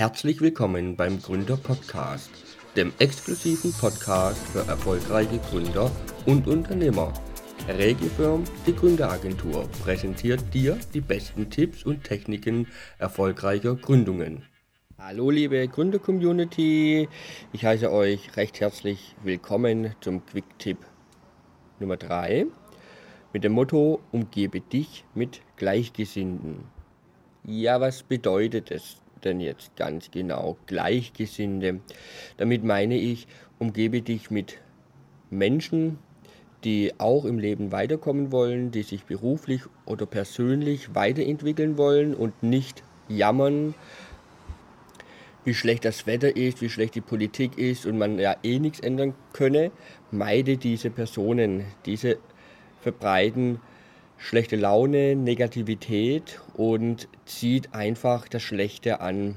Herzlich willkommen beim Gründer Podcast, dem exklusiven Podcast für erfolgreiche Gründer und Unternehmer. Regifirm, die Gründeragentur, präsentiert dir die besten Tipps und Techniken erfolgreicher Gründungen. Hallo liebe Gründer-Community, ich heiße euch recht herzlich willkommen zum Quick-Tipp Nummer 3 mit dem Motto Umgebe dich mit Gleichgesinnten. Ja, was bedeutet es denn jetzt ganz genau? Gleichgesinnte. Damit meine ich, umgebe dich mit Menschen, die auch im Leben weiterkommen wollen, die sich beruflich oder persönlich weiterentwickeln wollen und nicht jammern, wie schlecht das Wetter ist, wie schlecht die Politik ist und man ja eh nichts ändern könne, meide diese Personen. Diese verbreiten schlechte Laune, Negativität und zieht einfach das Schlechte an.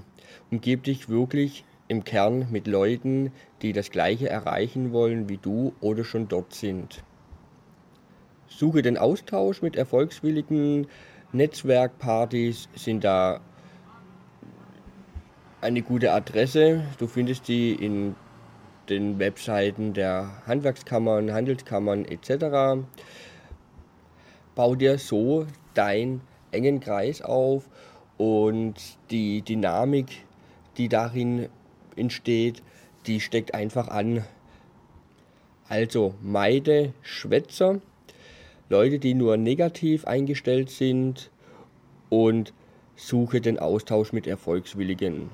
Umgib dich wirklich im Kern mit Leuten, die das Gleiche erreichen wollen wie du oder schon dort sind. Suche den Austausch mit erfolgswilligen Netzwerkpartys, sind da eine gute Adresse. Du findest die in den Webseiten der Handwerkskammern, Handelskammern etc bau dir so deinen engen Kreis auf und die Dynamik, die darin entsteht, die steckt einfach an. Also meide Schwätzer, Leute, die nur negativ eingestellt sind und suche den Austausch mit Erfolgswilligen.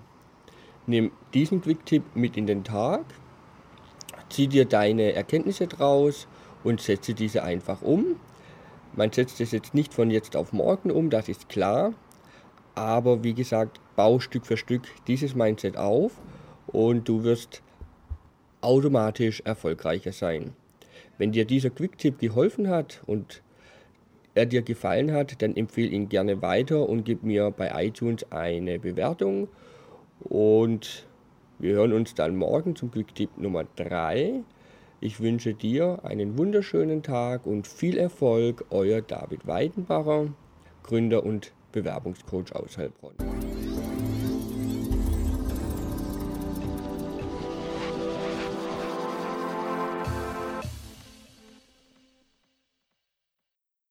Nimm diesen Quick-Tipp mit in den Tag, zieh dir deine Erkenntnisse draus und setze diese einfach um. Man setzt es jetzt nicht von jetzt auf morgen um, das ist klar. Aber wie gesagt, bau Stück für Stück dieses Mindset auf und du wirst automatisch erfolgreicher sein. Wenn dir dieser Quick-Tipp geholfen hat und er dir gefallen hat, dann empfehle ihn gerne weiter und gib mir bei iTunes eine Bewertung. Und wir hören uns dann morgen zum Quick-Tipp Nummer 3. Ich wünsche dir einen wunderschönen Tag und viel Erfolg, euer David Weidenbacher, Gründer und Bewerbungscoach aus Heilbronn.